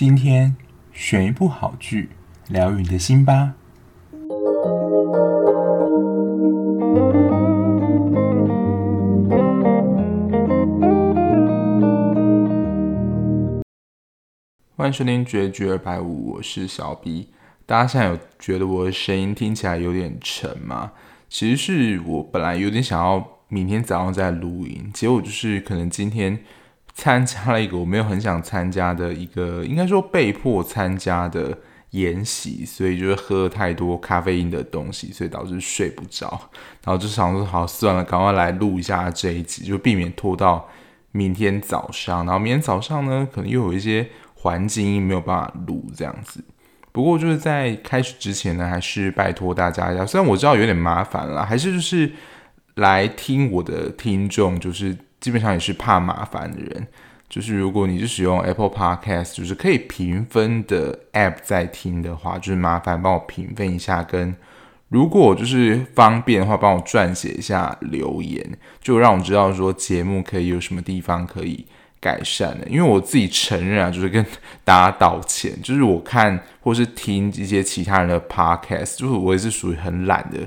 今天选一部好剧，疗愈你的心吧。欢迎收听《绝句二百五》，我是小 B。大家现在有觉得我的声音听起来有点沉吗？其实是我本来有点想要明天早上再录音，结果就是可能今天。参加了一个我没有很想参加的一个，应该说被迫参加的研习，所以就是喝了太多咖啡因的东西，所以导致睡不着。然后就想说，好算了，赶快来录一下这一集，就避免拖到明天早上。然后明天早上呢，可能又有一些环境音没有办法录这样子。不过就是在开始之前呢，还是拜托大家一下，虽然我知道有点麻烦了，还是就是来听我的听众就是。基本上也是怕麻烦的人，就是如果你是使用 Apple Podcast，就是可以评分的 App 在听的话，就是麻烦帮我评分一下，跟如果就是方便的话，帮我撰写一下留言，就让我知道说节目可以有什么地方可以改善的。因为我自己承认啊，就是跟大家道歉，就是我看或是听一些其他人的 Podcast，就是我也是属于很懒的。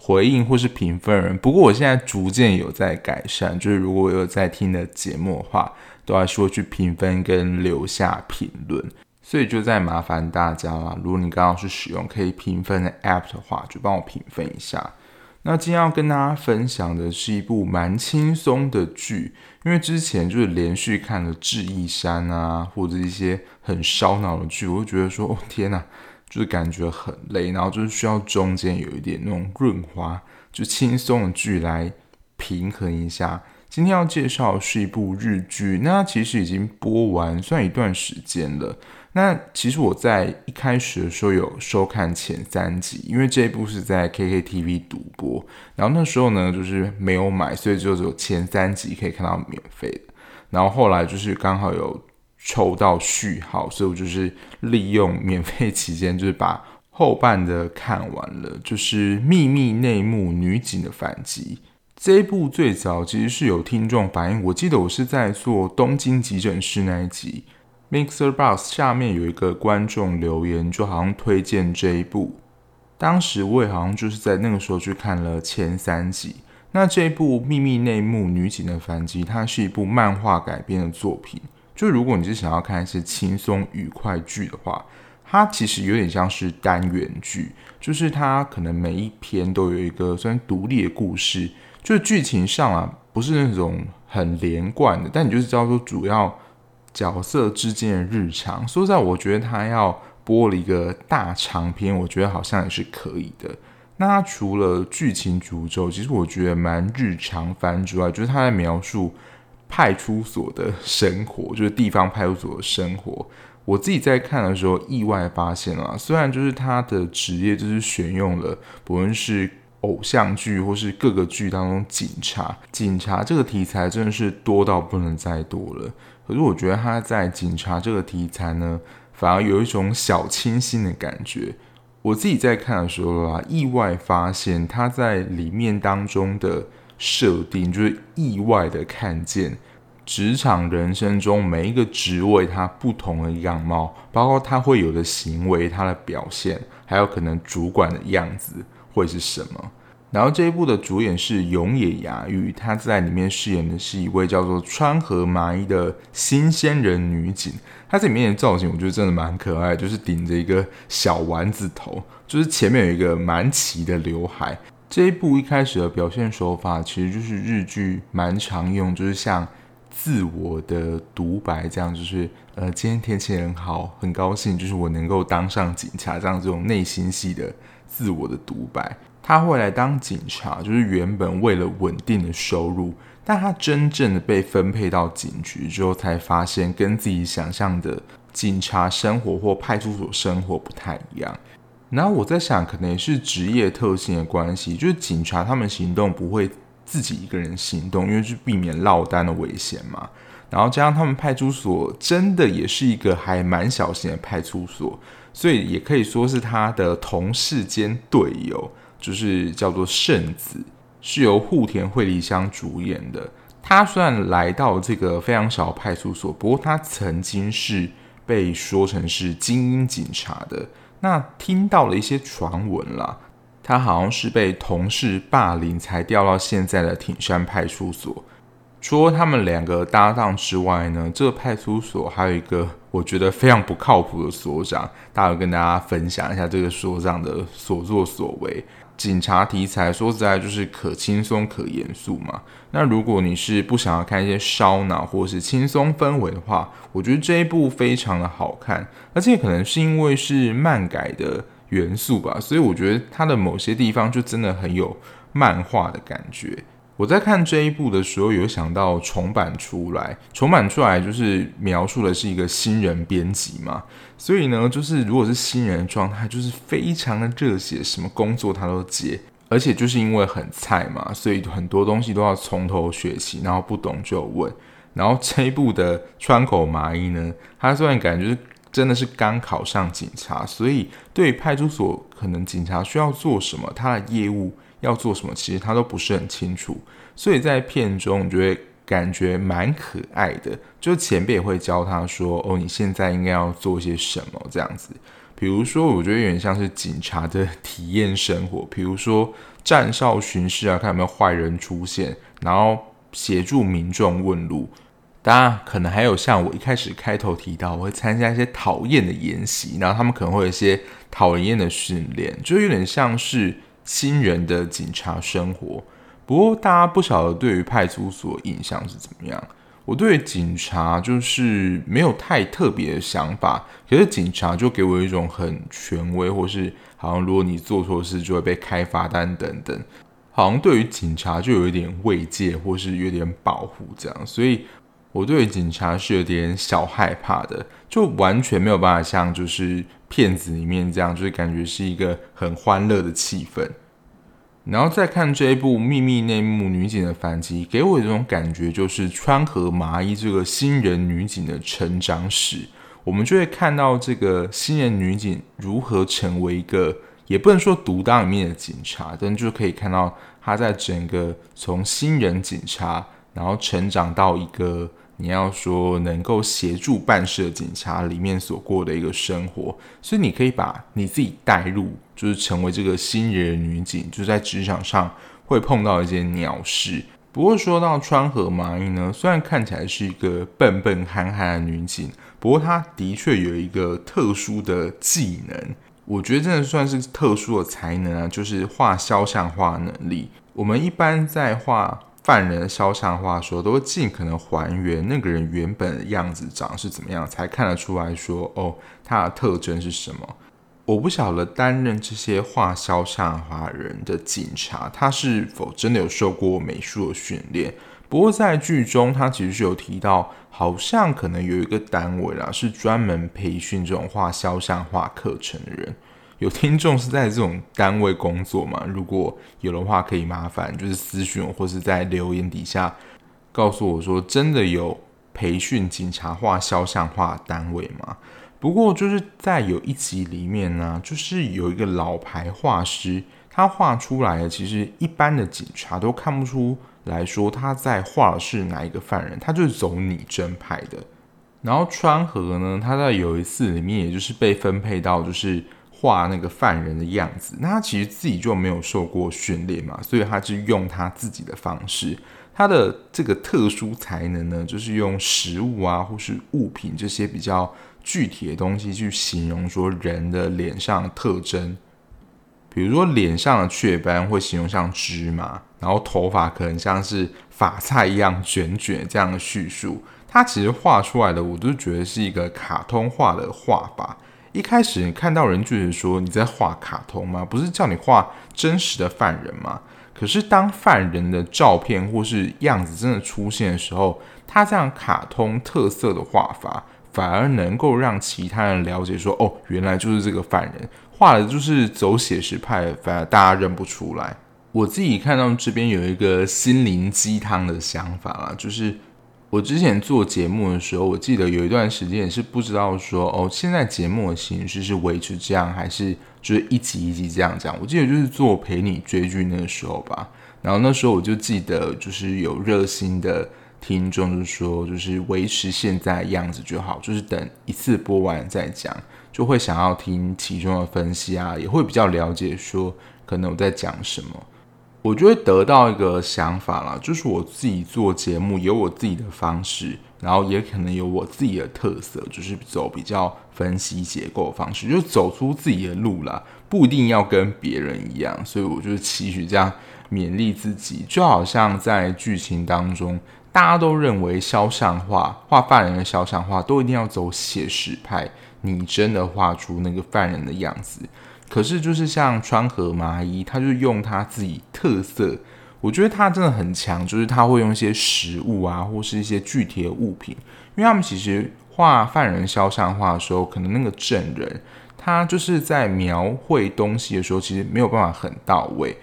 回应或是评分人，不过我现在逐渐有在改善，就是如果我有在听的节目的话，都还是会去评分跟留下评论，所以就再麻烦大家啦。如果你刚好是使用可以评分的 App 的话，就帮我评分一下。那今天要跟大家分享的是一部蛮轻松的剧，因为之前就是连续看了《智异山》啊，或者一些很烧脑的剧，我就觉得说，哦天哪！就是感觉很累，然后就是需要中间有一点那种润滑，就轻松的剧来平衡一下。今天要介绍的是一部日剧，那它其实已经播完算一段时间了。那其实我在一开始的时候有收看前三集，因为这一部是在 KKTV 独播，然后那时候呢就是没有买，所以就只有前三集可以看到免费的。然后后来就是刚好有。抽到序号，所以我就是利用免费期间，就是把后半的看完了。就是《秘密内幕：女警的反击》这一部最早其实是有听众反映，我记得我是在做东京急诊室那一集，Mixer Box 下面有一个观众留言，就好像推荐这一部。当时我也好像就是在那个时候去看了前三集。那这一部《秘密内幕：女警的反击》，它是一部漫画改编的作品。就如果你是想要看一些轻松愉快剧的话，它其实有点像是单元剧，就是它可能每一篇都有一个虽然独立的故事，就是剧情上啊不是那种很连贯的，但你就是知道说主要角色之间的日常。说实在，我觉得它要播了一个大长篇，我觉得好像也是可以的。那它除了剧情主轴，其实我觉得蛮日常番之外，就是它在描述。派出所的生活，就是地方派出所的生活。我自己在看的时候，意外发现了，虽然就是他的职业就是选用了，不论是偶像剧或是各个剧当中警察，警察这个题材真的是多到不能再多了。可是我觉得他在警察这个题材呢，反而有一种小清新的感觉。我自己在看的时候啊，意外发现他在里面当中的。设定就是意外的看见职场人生中每一个职位它不同的样貌，包括他会有的行为、他的表现，还有可能主管的样子会是什么。然后这一部的主演是永野芽郁，她在里面饰演的是一位叫做川河麻衣的新鲜人女警。她在里面的造型我觉得真的蛮可爱，就是顶着一个小丸子头，就是前面有一个蛮齐的刘海。这一部一开始的表现手法，其实就是日剧蛮常用，就是像自我的独白这样，就是呃，今天天气很好，很高兴，就是我能够当上警察这样这种内心戏的自我的独白。他会来当警察，就是原本为了稳定的收入，但他真正的被分配到警局之后，才发现跟自己想象的警察生活或派出所生活不太一样。然后我在想，可能也是职业特性的关系，就是警察他们行动不会自己一个人行动，因为是避免落单的危险嘛。然后加上他们派出所真的也是一个还蛮小型的派出所，所以也可以说是他的同事兼队友，就是叫做圣子，是由户田惠梨香主演的。他虽然来到这个非常小的派出所，不过他曾经是被说成是精英警察的。那听到了一些传闻啦，他好像是被同事霸凌才调到现在的挺山派出所。除了他们两个搭档之外呢，这个派出所还有一个我觉得非常不靠谱的所长，待会跟大家分享一下这个所长的所作所为。警察题材说实在就是可轻松可严肃嘛。那如果你是不想要看一些烧脑或是轻松氛围的话，我觉得这一部非常的好看，而且可能是因为是漫改的元素吧，所以我觉得它的某些地方就真的很有漫画的感觉。我在看这一部的时候，有想到重版出来，重版出来就是描述的是一个新人编辑嘛，所以呢，就是如果是新人的状态，就是非常的热血，什么工作他都接，而且就是因为很菜嘛，所以很多东西都要从头学习，然后不懂就问。然后这一部的川口麻衣呢，他虽然感觉是真的是刚考上警察，所以对派出所可能警察需要做什么，他的业务。要做什么，其实他都不是很清楚，所以在片中你就会感觉蛮可爱的。就前辈也会教他说：“哦，你现在应该要做些什么这样子。”比如说，我觉得有点像是警察的体验生活，比如说站哨巡视啊，看有没有坏人出现，然后协助民众问路。当然，可能还有像我一开始开头提到，我会参加一些讨厌的演习，然后他们可能会有一些讨厌的训练，就有点像是。新人的警察生活，不过大家不晓得对于派出所印象是怎么样。我对警察就是没有太特别的想法，可是警察就给我一种很权威，或是好像如果你做错事就会被开罚单等等，好像对于警察就有一点慰藉，或是有点保护这样，所以我对警察是有点小害怕的，就完全没有办法像就是。片子里面这样，就是感觉是一个很欢乐的气氛。然后再看这一部《秘密内幕：女警的反击》，给我一种感觉，就是川河麻衣这个新人女警的成长史。我们就会看到这个新人女警如何成为一个，也不能说独当一面的警察，但就可以看到她在整个从新人警察，然后成长到一个。你要说能够协助办事的警察里面所过的一个生活，所以你可以把你自己带入，就是成为这个新人女警，就在职场上会碰到一些鸟事。不过说到川河麻衣呢，虽然看起来是一个笨笨憨憨的女警，不过她的确有一个特殊的技能，我觉得真的算是特殊的才能啊，就是画肖像画能力。我们一般在画。犯人的肖像画说，都会尽可能还原那个人原本的样子长是怎么样，才看得出来说哦，他的特征是什么。我不晓得担任这些画肖像画人的警察，他是否真的有受过美术的训练。不过在剧中，他其实是有提到，好像可能有一个单位啦，是专门培训这种画肖像画课程的人。有听众是在这种单位工作吗？如果有的话，可以麻烦就是私讯，或是在留言底下告诉我说，真的有培训警察画肖像画单位吗？不过就是在有一集里面呢，就是有一个老牌画师，他画出来的，其实一般的警察都看不出来说他在画的是哪一个犯人，他就是走拟真派的。然后川河呢，他在有一次里面，也就是被分配到就是。画那个犯人的样子，那他其实自己就没有受过训练嘛，所以他就用他自己的方式。他的这个特殊才能呢，就是用食物啊，或是物品这些比较具体的东西去形容说人的脸上的特征。比如说脸上的雀斑会形容像芝麻，然后头发可能像是发菜一样卷卷这样的叙述。他其实画出来的，我都觉得是一个卡通画的画法。一开始你看到人就是说你在画卡通吗？不是叫你画真实的犯人吗？可是当犯人的照片或是样子真的出现的时候，他这样卡通特色的画法，反而能够让其他人了解说，哦，原来就是这个犯人画的就是走写实派，反而大家认不出来。我自己看到这边有一个心灵鸡汤的想法啦，就是。我之前做节目的时候，我记得有一段时间也是不知道说哦，现在节目的形式是维持这样，还是就是一集一集这样讲。我记得就是做陪你追剧那时候吧，然后那时候我就记得就是有热心的听众就说，就是维持现在样子就好，就是等一次播完再讲，就会想要听其中的分析啊，也会比较了解说可能我在讲什么。我就会得到一个想法啦，就是我自己做节目有我自己的方式，然后也可能有我自己的特色，就是走比较分析结构的方式，就走出自己的路啦，不一定要跟别人一样，所以我就期许这样勉励自己，就好像在剧情当中，大家都认为肖像画画犯人的肖像画都一定要走写实派，你真的画出那个犯人的样子。可是，就是像川河麻衣，他就用他自己特色，我觉得他真的很强，就是他会用一些实物啊，或是一些具体的物品，因为他们其实画犯人肖像画的时候，可能那个证人他就是在描绘东西的时候，其实没有办法很到位，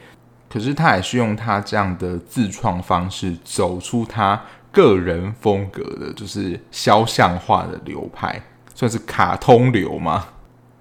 可是他也是用他这样的自创方式，走出他个人风格的，就是肖像画的流派，算是卡通流吗？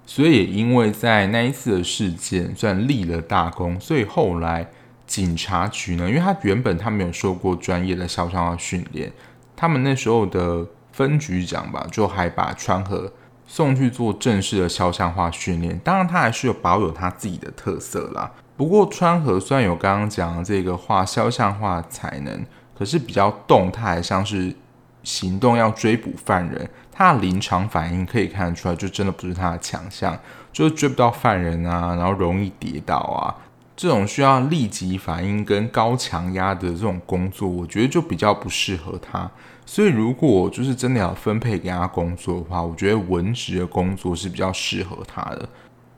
所以也因为在那一次的事件算立了大功，所以后来警察局呢，因为他原本他没有受过专业的肖像画训练，他们那时候的分局长吧，就还把川河送去做正式的肖像画训练。当然，他还是有保有他自己的特色啦。不过，川河虽然有刚刚讲的这个画肖像画才能，可是比较动态，像是行动要追捕犯人。他的临场反应可以看得出来，就真的不是他的强项，就是追不到犯人啊，然后容易跌倒啊，这种需要立即反应跟高强压的这种工作，我觉得就比较不适合他。所以如果就是真的要分配给他工作的话，我觉得文职的工作是比较适合他的。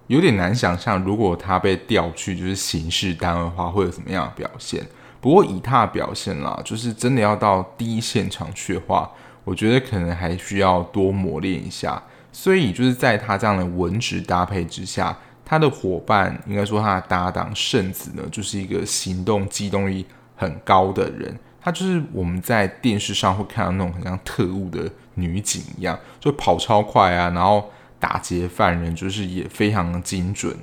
有点难想象，如果他被调去就是刑事单位的话，会有什么样的表现。不过以他的表现啦，就是真的要到第一现场去的话。我觉得可能还需要多磨练一下，所以就是在他这样的文职搭配之下，他的伙伴应该说他的搭档圣子呢，就是一个行动机动力很高的人。他就是我们在电视上会看到那种很像特务的女警一样，就跑超快啊，然后打劫犯人，就是也非常的精准。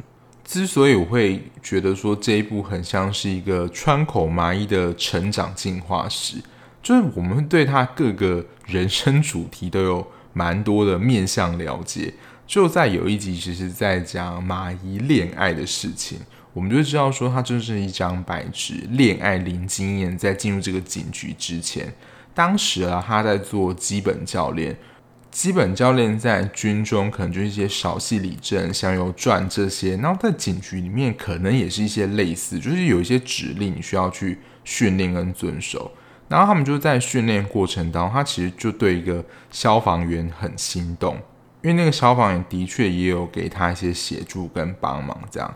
之所以我会觉得说这一部很像是一个川口麻衣的成长进化史。就是我们对他各个人生主题都有蛮多的面向了解。就在有一集，其实在讲马伊恋爱的事情，我们就知道说他就是一张白纸，恋爱零经验。在进入这个警局之前，当时啊，他在做基本教练。基本教练在军中可能就是一些稍息理政、香油传这些，然后在警局里面可能也是一些类似，就是有一些指令需要去训练跟遵守。然后他们就在训练过程当中，他其实就对一个消防员很心动，因为那个消防员的确也有给他一些协助跟帮忙，这样。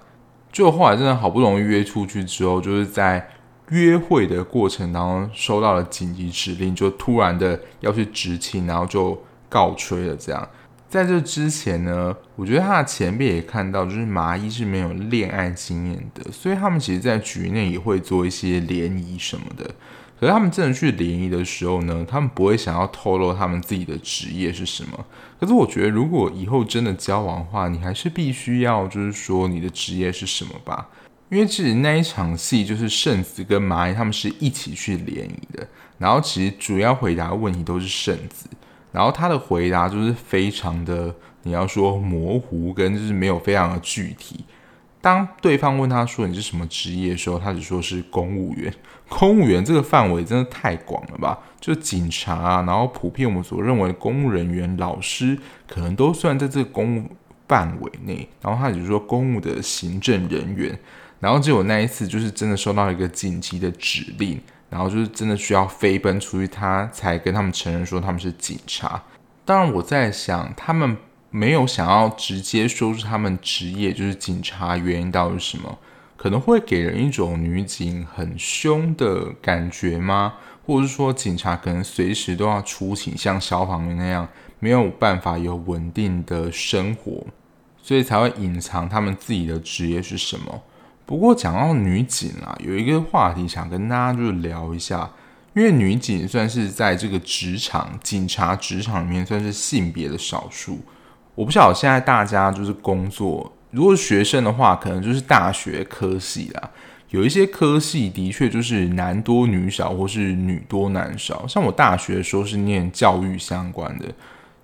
就后来真的好不容易约出去之后，就是在约会的过程当中收到了紧急指令，就突然的要去执勤，然后就告吹了。这样，在这之前呢，我觉得他的前辈也看到，就是麻衣是没有恋爱经验的，所以他们其实，在局内也会做一些联谊什么的。可是他们真的去联谊的时候呢，他们不会想要透露他们自己的职业是什么。可是我觉得，如果以后真的交往的话，你还是必须要就是说你的职业是什么吧。因为其实那一场戏就是圣子跟麻衣他们是一起去联谊的，然后其实主要回答问题都是圣子，然后他的回答就是非常的你要说模糊跟就是没有非常的具体。当对方问他说你是什么职业的时候，他只说是公务员。公务员这个范围真的太广了吧？就警察啊，然后普遍我们所认为的公务人员、老师，可能都算在这个公务范围内。然后他只是说公务的行政人员。然后只有那一次，就是真的收到一个紧急的指令，然后就是真的需要飞奔出去，他才跟他们承认说他们是警察。当然我在想他们。没有想要直接说出他们职业就是警察，原因到底是什么？可能会给人一种女警很凶的感觉吗？或者是说警察可能随时都要出勤，像消防员那样没有办法有稳定的生活，所以才会隐藏他们自己的职业是什么？不过讲到女警啊，有一个话题想跟大家就是聊一下，因为女警算是在这个职场警察职场里面算是性别的少数。我不晓得现在大家就是工作，如果学生的话，可能就是大学科系啦。有一些科系的确就是男多女少，或是女多男少。像我大学的时候是念教育相关的，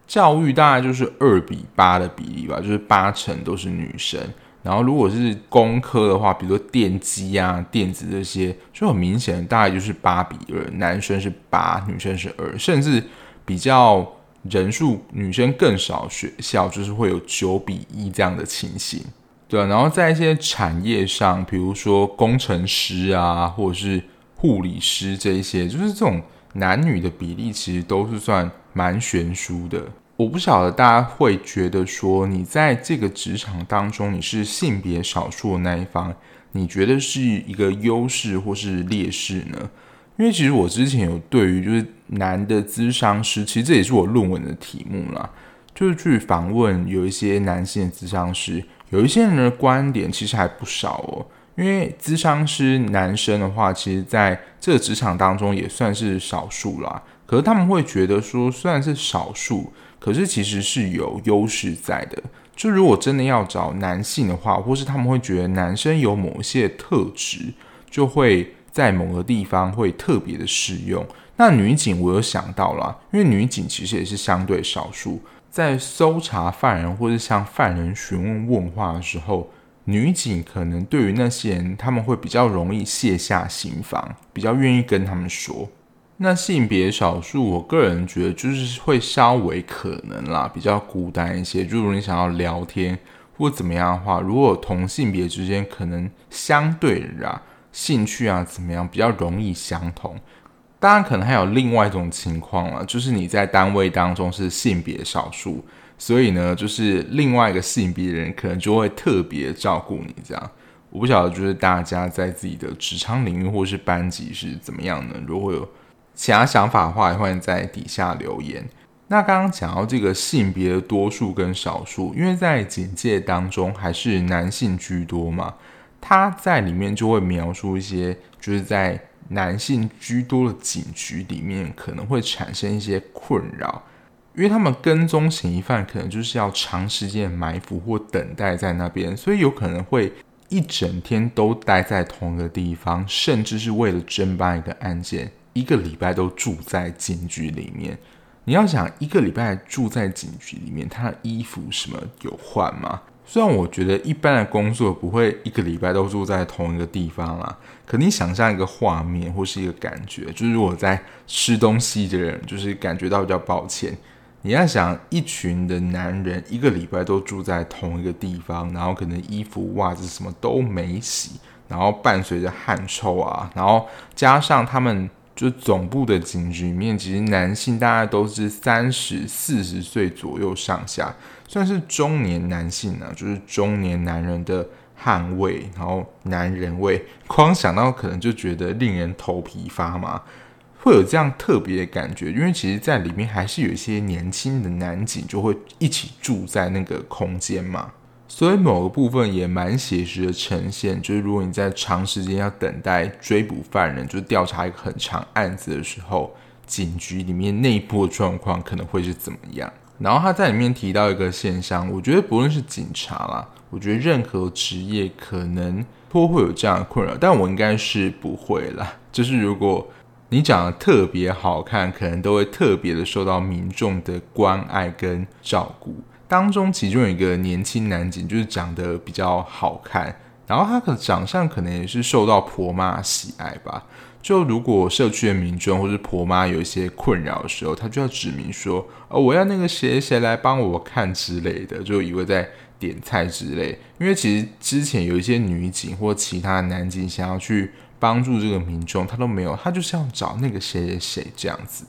教育大概就是二比八的比例吧，就是八成都是女生。然后如果是工科的话，比如说电机啊、电子这些，就很明显，大概就是八比二，男生是八，女生是二，甚至比较人数女生更少，学校就是会有九比一这样的情形。对，然后在一些产业上，比如说工程师啊，或者是护理师这一些，就是这种男女的比例其实都是算蛮悬殊的。我不晓得大家会觉得说，你在这个职场当中，你是性别少数的那一方，你觉得是一个优势或是劣势呢？因为其实我之前有对于就是男的咨商师，其实这也是我论文的题目啦，就是去访问有一些男性的咨商师。有一些人的观点其实还不少哦，因为咨商师男生的话，其实在这个职场当中也算是少数啦。可是他们会觉得说，虽然是少数，可是其实是有优势在的。就如果真的要找男性的话，或是他们会觉得男生有某些特质，就会在某个地方会特别的适用。那女警我有想到啦，因为女警其实也是相对少数。在搜查犯人或者向犯人询问问话的时候，女警可能对于那些人，他们会比较容易卸下心防，比较愿意跟他们说。那性别少数，我个人觉得就是会稍微可能啦，比较孤单一些。就如果你想要聊天或怎么样的话，如果同性别之间可能相对啊兴趣啊怎么样比较容易相同。当然，可能还有另外一种情况了，就是你在单位当中是性别少数，所以呢，就是另外一个性别的人可能就会特别照顾你。这样，我不晓得，就是大家在自己的职场领域或是班级是怎么样呢？如果有其他想法的话，欢迎在底下留言。那刚刚讲到这个性别多数跟少数，因为在警界当中还是男性居多嘛，他在里面就会描述一些，就是在。男性居多的警局里面可能会产生一些困扰，因为他们跟踪嫌疑犯可能就是要长时间埋伏或等待在那边，所以有可能会一整天都待在同一个地方，甚至是为了侦办一个案件，一个礼拜都住在警局里面。你要想一个礼拜住在警局里面，他的衣服什么有换吗？虽然我觉得一般的工作不会一个礼拜都住在同一个地方啦，可你想象一个画面或是一个感觉，就是我在吃东西的人，就是感觉到比较抱歉。你要想一群的男人一个礼拜都住在同一个地方，然后可能衣服、袜子什么都没洗，然后伴随着汗臭啊，然后加上他们就总部的警局里面，其实男性大概都是三十四十岁左右上下。算是中年男性呢、啊，就是中年男人的汗味，然后男人味，光想到可能就觉得令人头皮发麻，会有这样特别的感觉。因为其实，在里面还是有一些年轻的男警就会一起住在那个空间嘛，所以某个部分也蛮写实的呈现。就是如果你在长时间要等待追捕犯人，就调查一个很长案子的时候，警局里面内部的状况可能会是怎么样？然后他在里面提到一个现象，我觉得不论是警察啦，我觉得任何职业可能都会有这样的困扰，但我应该是不会啦。就是如果你长得特别好看，可能都会特别的受到民众的关爱跟照顾。当中其中有一个年轻男警，就是长得比较好看，然后他的长相可能也是受到婆妈喜爱吧。就如果社区的民众或是婆妈有一些困扰的时候，他就要指明说，哦，我要那个谁谁来帮我看之类的，就以为在点菜之类。因为其实之前有一些女警或其他男警想要去帮助这个民众，他都没有，他就是要找那个谁谁谁这样子。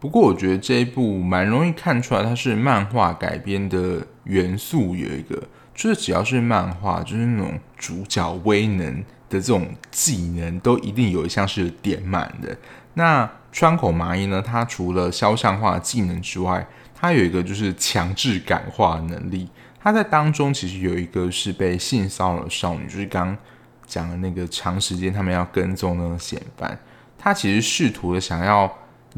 不过我觉得这一部蛮容易看出来，它是漫画改编的元素有一个，就是只要是漫画，就是那种主角威能。的这种技能都一定有一项是点满的。那川口麻衣呢？他除了肖像画技能之外，他有一个就是强制感化能力。他在当中其实有一个是被性骚扰少女，就是刚讲的那个长时间他们要跟踪那个嫌犯。他其实试图的想要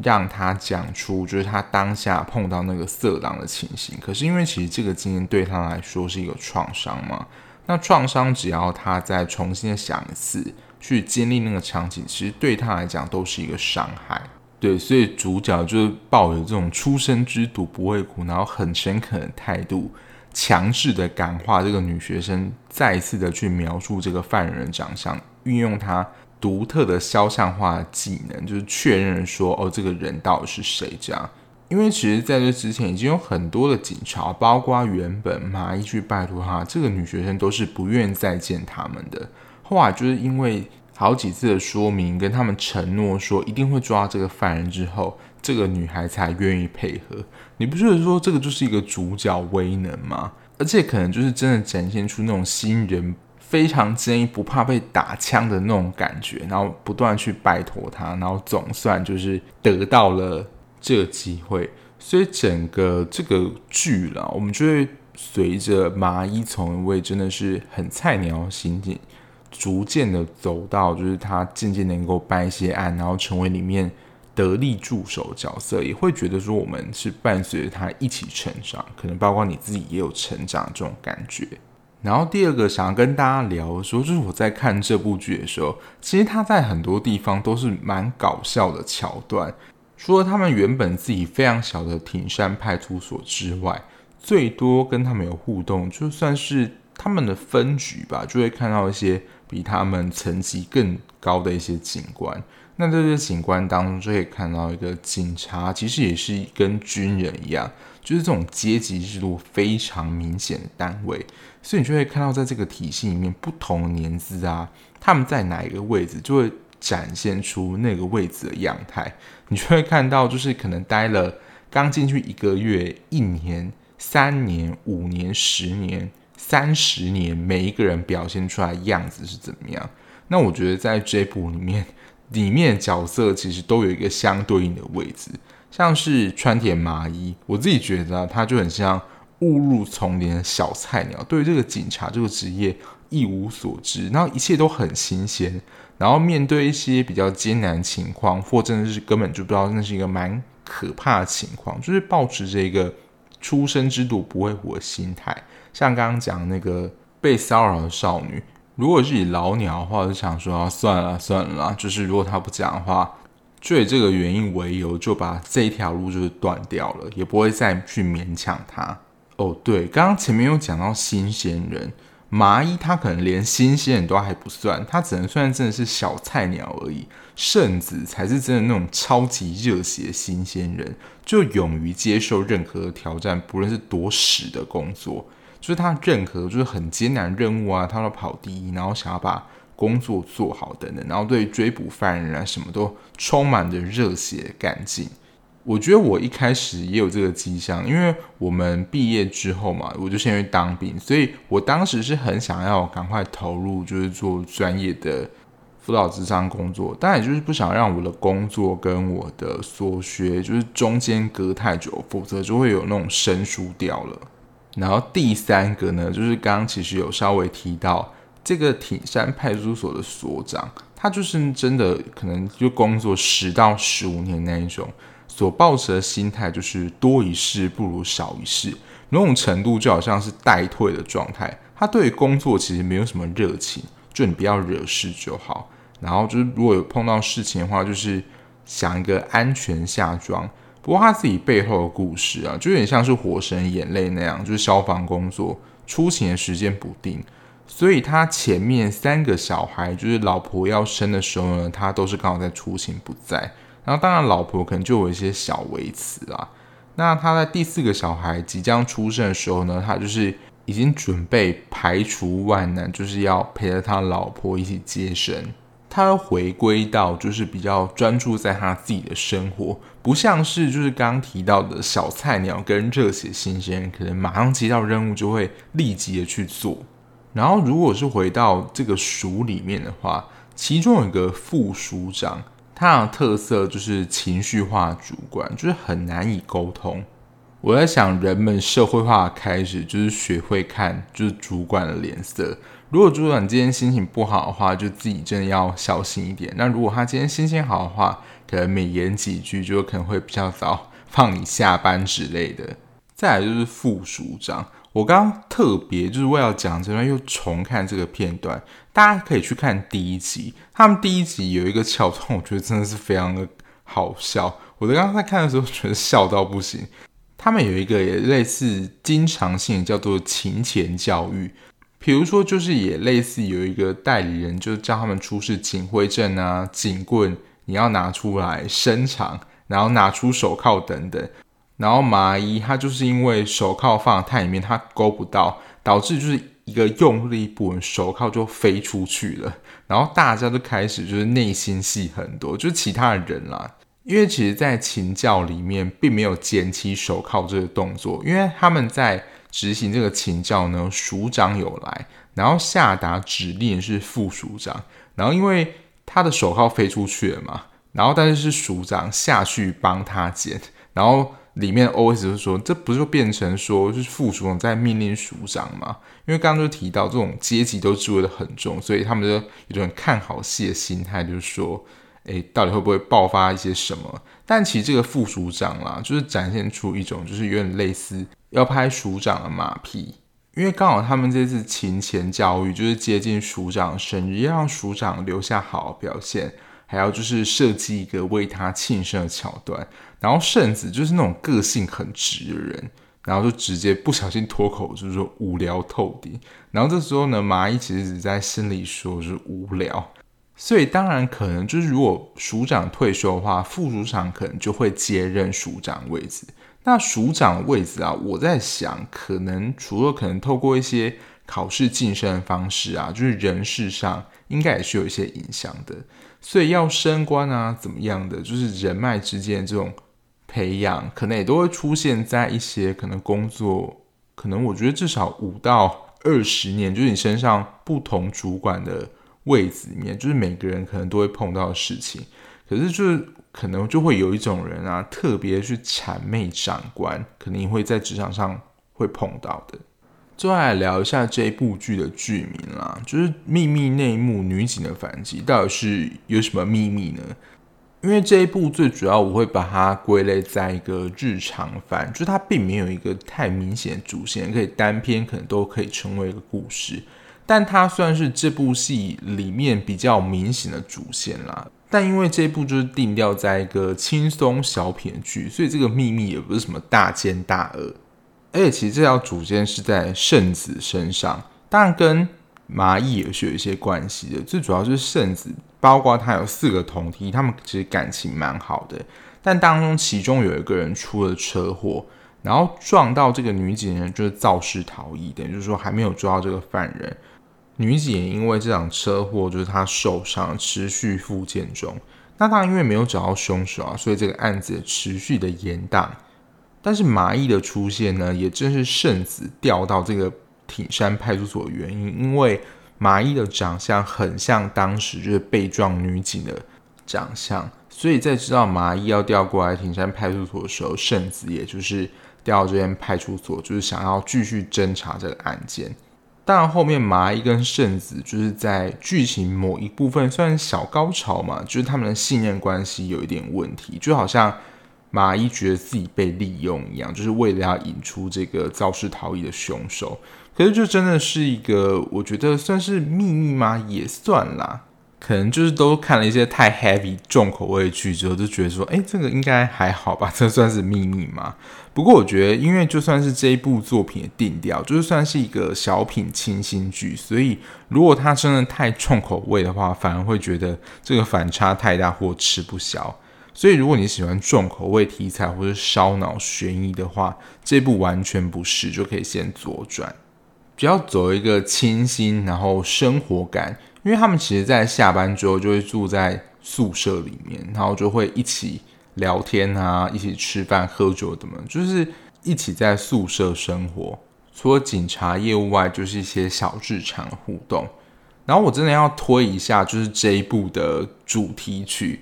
让他讲出，就是他当下碰到那个色狼的情形。可是因为其实这个经验对他来说是一个创伤嘛。那创伤只要他再重新的想一次，去经历那个场景，其实对他来讲都是一个伤害。对，所以主角就是抱有这种初生之犊不畏苦，然后很诚恳的态度，强制的感化这个女学生，再一次的去描述这个犯人的长相，运用他独特的肖像画技能，就是确认说，哦，这个人到底是谁？这样，因为其实在这之前已经有很多的警察，包括原本麻衣去拜托他，这个女学生都是不愿再见他们的。后来就是因为。好几次的说明，跟他们承诺说一定会抓这个犯人之后，这个女孩才愿意配合。你不觉得说这个就是一个主角威能吗？而且可能就是真的展现出那种新人非常坚毅、不怕被打枪的那种感觉，然后不断去拜托他，然后总算就是得到了这个机会。所以整个这个剧啦，我们就会随着麻衣从一位真的是很菜鸟刑警。逐渐的走到，就是他渐渐能够办一些案，然后成为里面得力助手角色，也会觉得说我们是伴随着他一起成长，可能包括你自己也有成长这种感觉。然后第二个想要跟大家聊的时候，就是我在看这部剧的时候，其实他在很多地方都是蛮搞笑的桥段，除了他们原本自己非常小的挺山派出所之外，最多跟他们有互动，就算是他们的分局吧，就会看到一些。比他们层级更高的一些警官，那这些警官当中就可以看到一个警察，其实也是跟军人一样，就是这种阶级制度非常明显的单位，所以你就会看到在这个体系里面，不同年资啊，他们在哪一个位置，就会展现出那个位置的样态。你就会看到，就是可能待了刚进去一个月、一年、三年、五年、十年。三十年，每一个人表现出来样子是怎么样？那我觉得在这部里面，里面的角色其实都有一个相对应的位置。像是川田麻衣，我自己觉得他就很像误入丛林的小菜鸟，对于这个警察这个职业一无所知，然后一切都很新鲜。然后面对一些比较艰难情况，或真的是根本就不知道那是一个蛮可怕的情况，就是抱持着一个初生之犊不会虎的心态。像刚刚讲那个被骚扰的少女，如果是以老鸟的话，就想说啊，算了算了，就是如果他不讲的话，就以这个原因为由，就把这一条路就是断掉了，也不会再去勉强他。哦，对，刚刚前面有讲到新鲜人，麻衣他可能连新鲜人都还不算，他只能算真的是小菜鸟而已。圣子才是真的那种超级热血新鲜人，就勇于接受任何挑战，不论是多屎的工作。就是他任何就是很艰难任务啊，他都跑第一，然后想要把工作做好等等，然后对追捕犯人啊什么都充满着热血干劲。我觉得我一开始也有这个迹象，因为我们毕业之后嘛，我就先去当兵，所以我当时是很想要赶快投入，就是做专业的辅导咨商工作，但也就是不想让我的工作跟我的所学就是中间隔太久，否则就会有那种生疏掉了。然后第三个呢，就是刚刚其实有稍微提到这个挺山派出所的所长，他就是真的可能就工作十到十五年那一种，所抱持的心态就是多一事不如少一事，某种程度就好像是待退的状态。他对工作其实没有什么热情，就你不要惹事就好。然后就是如果有碰到事情的话，就是想一个安全下装。不过他自己背后的故事啊，就有点像是《火神眼泪》那样，就是消防工作出勤的时间不定，所以他前面三个小孩就是老婆要生的时候呢，他都是刚好在出勤不在。然后当然老婆可能就有一些小微词啊。那他在第四个小孩即将出生的时候呢，他就是已经准备排除万难，就是要陪着他老婆一起接生。他回归到就是比较专注在他自己的生活，不像是就是刚刚提到的小菜鸟跟热血新鲜，可能马上接到任务就会立即的去做。然后如果是回到这个署里面的话，其中有一个副署长，他的特色就是情绪化主管，就是很难以沟通。我在想，人们社会化开始就是学会看就是主管的脸色。如果主管今天心情不好的话，就自己真的要小心一点。那如果他今天心情好的话，可能每言几句就可能会比较早放你下班之类的。再来就是副署长，我刚刚特别就是为了讲这段，又重看这个片段，大家可以去看第一集。他们第一集有一个桥段，我觉得真的是非常的好笑。我刚刚在看的时候，觉得笑到不行。他们有一个也类似经常性叫做勤钱教育，比如说就是也类似有一个代理人，就是叫他们出示警徽证啊、警棍，你要拿出来伸长，然后拿出手铐等等。然后麻衣他就是因为手铐放太里面，他勾不到，导致就是一个用力不稳，手铐就飞出去了。然后大家都开始就是内心戏很多，就是其他的人啦，因为其实，在勤教里面并没有捡起手铐这个动作，因为他们在执行这个勤教呢，署长有来，然后下达指令是副署长，然后因为他的手铐飞出去了嘛，然后但是是署长下去帮他捡，然后。里面 OS 就是说，这不是就变成说，就是副署长在命令署长吗？因为刚刚就提到这种阶级都置位的很重，所以他们就有种看好戏的心态，就是说，诶，到底会不会爆发一些什么？但其实这个副署长啦，就是展现出一种就是有点类似要拍署长的马屁，因为刚好他们这次勤前教育就是接近署长生日，要让署长留下好表现。还要就是设计一个为他庆生的桥段，然后圣子就是那种个性很直的人，然后就直接不小心脱口就是说无聊透顶，然后这时候呢，麻衣其实只在心里说是无聊，所以当然可能就是如果署长退休的话，副署长可能就会接任署长位置。那署长位置啊，我在想，可能除了可能透过一些考试晋升的方式啊，就是人事上应该也是有一些影响的。所以要升官啊，怎么样的，就是人脉之间这种培养，可能也都会出现在一些可能工作，可能我觉得至少五到二十年，就是你身上不同主管的位置里面，就是每个人可能都会碰到的事情。可是就是可能就会有一种人啊，特别去谄媚长官，可能你会在职场上会碰到的。接下来聊一下这部剧的剧名啦，就是《秘密内幕：女警的反击》，到底是有什么秘密呢？因为这一部最主要，我会把它归类在一个日常番，就是它并没有一个太明显的主线，可以单篇可能都可以成为一个故事，但它算是这部戏里面比较明显的主线啦。但因为这一部就是定调在一个轻松小品剧，所以这个秘密也不是什么大奸大恶。而且其实这条主线是在圣子身上，当然跟麻衣也是有一些关系的。最主要就是圣子，包括他有四个同梯，他们其实感情蛮好的。但当中其中有一个人出了车祸，然后撞到这个女警人，就是肇事逃逸，等于就是说还没有抓到这个犯人。女警也因为这场车祸，就是她受伤，持续复健中。那当然因为没有找到凶手啊，所以这个案子持续的延宕。但是麻衣的出现呢，也正是圣子调到这个挺山派出所的原因，因为麻衣的长相很像当时就是被撞女警的长相，所以在知道麻衣要调过来挺山派出所的时候，圣子也就是调到这边派出所，就是想要继续侦查这个案件。当然后面麻衣跟圣子就是在剧情某一部分算小高潮嘛，就是他们的信任关系有一点问题，就好像。麻衣觉得自己被利用一样，就是为了要引出这个肇事逃逸的凶手。可是，就真的是一个，我觉得算是秘密吗？也算啦。可能就是都看了一些太 heavy 重口味的剧之后，就觉得说，哎，这个应该还好吧？这算是秘密吗？不过，我觉得，因为就算是这一部作品的定调，就是算是一个小品清新剧，所以如果它真的太重口味的话，反而会觉得这个反差太大或吃不消。所以，如果你喜欢重口味题材或者烧脑悬疑的话，这部完全不是，就可以先左转。只要走一个清新，然后生活感，因为他们其实在下班之后就会住在宿舍里面，然后就会一起聊天啊，一起吃饭喝酒的嘛，就是一起在宿舍生活。除了警察业务外，就是一些小日常互动。然后我真的要推一下，就是这一部的主题曲。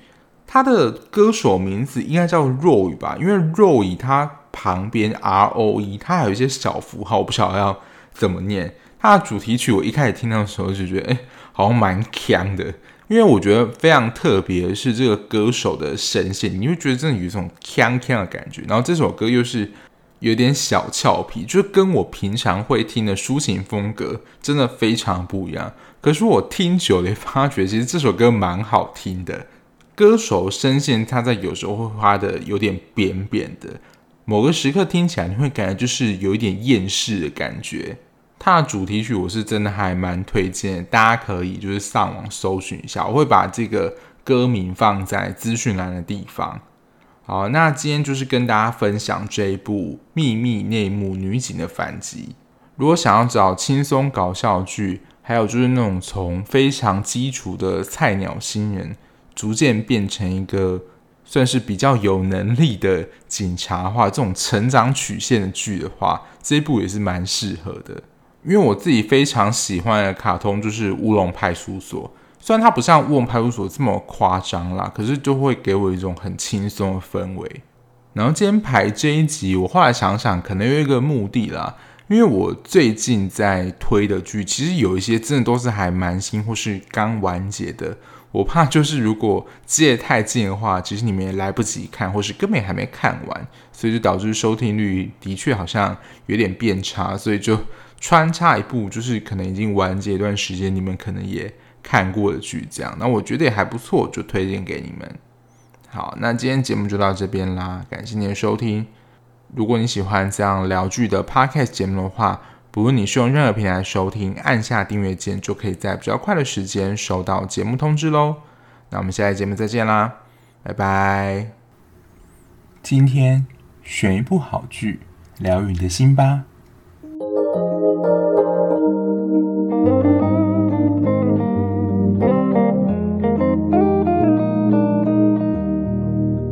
他的歌手名字应该叫 Roy 吧，因为 Roy 他旁边 R O E，他还有一些小符号，我不晓得要怎么念。他的主题曲我一开始听到的时候就觉得，哎，好像蛮强的，因为我觉得非常特别是这个歌手的声线，你会觉得真的有一种强强的感觉。然后这首歌又是有点小俏皮，就跟我平常会听的抒情风格真的非常不一样。可是我听久了，发觉其实这首歌蛮好听的。歌手声线他在有时候会画的有点扁扁的，某个时刻听起来你会感觉就是有一点厌世的感觉。它的主题曲我是真的还蛮推荐，大家可以就是上网搜寻一下，我会把这个歌名放在资讯栏的地方。好，那今天就是跟大家分享这一部《秘密内幕：女警的反击》。如果想要找轻松搞笑剧，还有就是那种从非常基础的菜鸟新人，逐渐变成一个算是比较有能力的警察的话，这种成长曲线的剧的话，这一部也是蛮适合的。因为我自己非常喜欢的卡通就是《乌龙派出所》，虽然它不像《乌龙派出所》这么夸张啦，可是就会给我一种很轻松的氛围。然后今天排这一集，我后来想想，可能有一个目的啦。因为我最近在推的剧，其实有一些真的都是还蛮新或是刚完结的。我怕就是如果借太近的话，其实你们也来不及看，或是根本还没看完，所以就导致收听率的确好像有点变差。所以就穿插一部，就是可能已经完结一段时间，你们可能也看过的剧，这样。那我觉得也还不错，就推荐给你们。好，那今天节目就到这边啦，感谢您的收听。如果你喜欢这样聊剧的 podcast 节目的话，不论你是用任何平台收听，按下订阅键就可以在比较快的时间收到节目通知喽。那我们下期节目再见啦，拜拜。今天选一部好剧，疗愈你的心吧。